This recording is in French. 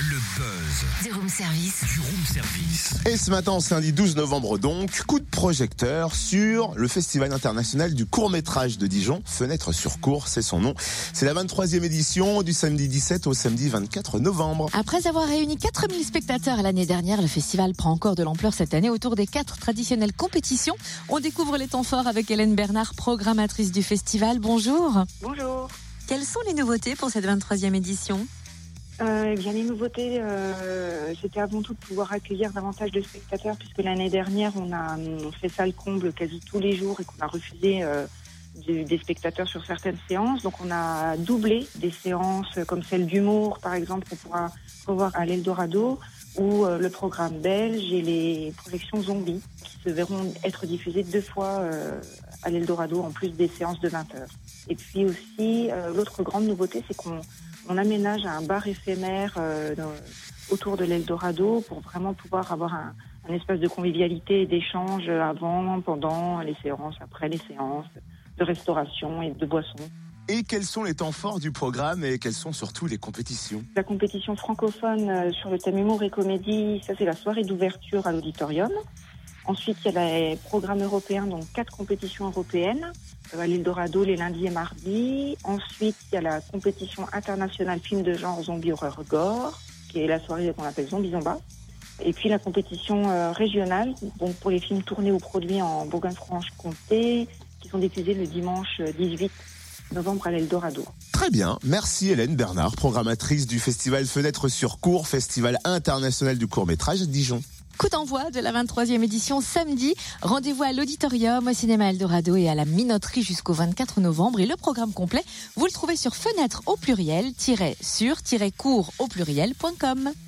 Le buzz Du room service. du room service. Et ce matin, samedi 12 novembre donc, coup de projecteur sur le Festival international du court-métrage de Dijon. Fenêtre sur cours, c'est son nom. C'est la 23e édition du samedi 17 au samedi 24 novembre. Après avoir réuni 4000 spectateurs l'année dernière, le festival prend encore de l'ampleur cette année autour des quatre traditionnelles compétitions. On découvre les temps forts avec Hélène Bernard, programmatrice du festival. Bonjour. Bonjour. Quelles sont les nouveautés pour cette 23e édition? Euh, eh bien, les nouveautés, euh, c'était avant tout de pouvoir accueillir davantage de spectateurs, puisque l'année dernière, on a fait salle comble quasi tous les jours et qu'on a refusé euh, des spectateurs sur certaines séances. Donc, on a doublé des séances comme celle d'humour, par exemple, qu'on pourra revoir à l'Eldorado, ou euh, le programme belge et les projections zombies, qui se verront être diffusées deux fois euh, à l'Eldorado, en plus des séances de 20 heures. Et puis aussi, euh, l'autre grande nouveauté, c'est qu'on on aménage un bar éphémère autour de l'Eldorado pour vraiment pouvoir avoir un, un espace de convivialité et d'échange avant, pendant les séances, après les séances, de restauration et de boissons. Et quels sont les temps forts du programme et quelles sont surtout les compétitions? La compétition francophone euh, sur le thème humour et comédie, ça c'est la soirée d'ouverture à l'auditorium. Ensuite, il y a les programmes européens, donc quatre compétitions européennes à l'Eldorado les lundis et mardis. Ensuite, il y a la compétition internationale film de genre zombie horreur gore, qui est la soirée qu'on appelle Zombie Zomba. Et puis la compétition euh, régionale, donc pour les films tournés ou produits en Bourgogne-Franche-Comté, qui sont diffusés le dimanche euh, 18 novembre à l'Eldorado. Très bien, merci Hélène Bernard, programmatrice du festival Fenêtre sur cours, festival international du court-métrage à Dijon. Coup d'envoi de la 23e édition samedi. Rendez-vous à l'auditorium, au cinéma Eldorado et à la minoterie jusqu'au 24 novembre. Et le programme complet, vous le trouvez sur fenêtre au pluriel, sur, cours au pluriel.com.